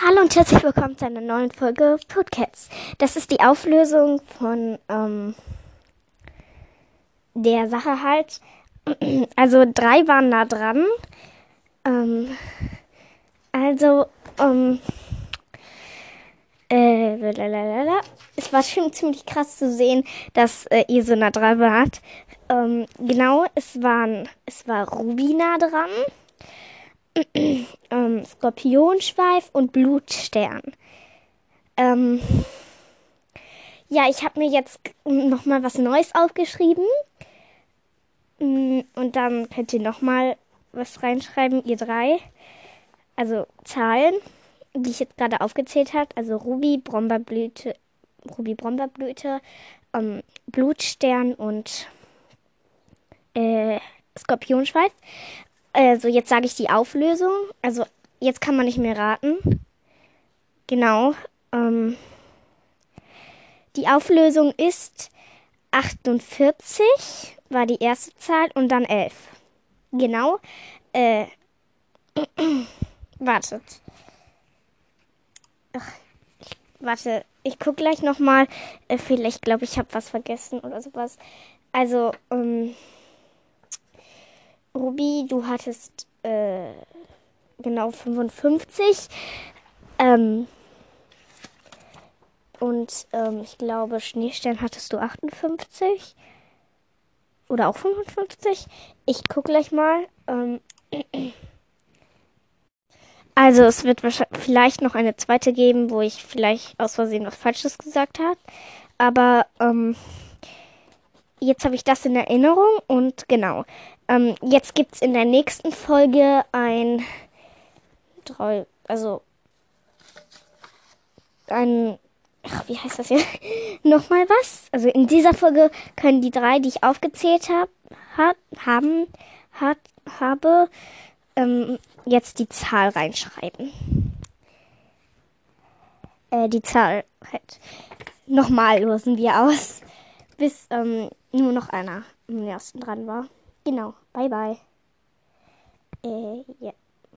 Hallo und herzlich willkommen zu einer neuen Folge Podcasts. Das ist die Auflösung von ähm, der Sache halt. Also drei waren da dran. Ähm, also, ähm, äh, lalalala. es war schon ziemlich krass zu sehen, dass äh, ihr so nah dran wart. Ähm, genau, es waren, es war Ruby nah dran Skorpionschweif und Blutstern. Ähm, ja, ich habe mir jetzt noch mal was Neues aufgeschrieben. Mm, und dann könnt ihr noch mal was reinschreiben, ihr drei. Also Zahlen, die ich jetzt gerade aufgezählt habe. Also Ruby, Brombeerblüte, Ruby, Brombeerblüte, ähm, Blutstern und äh, Skorpionschweif. Also jetzt sage ich die Auflösung. Also jetzt kann man nicht mehr raten. Genau. Ähm, die Auflösung ist 48 war die erste Zahl und dann 11. Genau. Äh, wartet. Ach, ich, warte, ich gucke gleich nochmal. Äh, vielleicht glaube ich, habe was vergessen oder sowas. Also, ähm, Ruby, du hattest äh, genau 55. Ähm, und ähm, ich glaube, Schneestern hattest du 58. Oder auch 55. Ich gucke gleich mal. Ähm, also es wird vielleicht noch eine zweite geben, wo ich vielleicht aus Versehen was Falsches gesagt habe. Aber ähm, jetzt habe ich das in Erinnerung und genau. Ähm, jetzt gibt es in der nächsten Folge ein drei, also ein, ach, wie heißt das hier? Nochmal was? Also in dieser Folge können die drei, die ich aufgezählt habe, hat, haben, hat, habe, ähm, jetzt die Zahl reinschreiben. Äh, die Zahl halt. Nochmal losen wir aus, bis ähm, nur noch einer im ersten dran war. Genau. Bye bye. Äh, ja.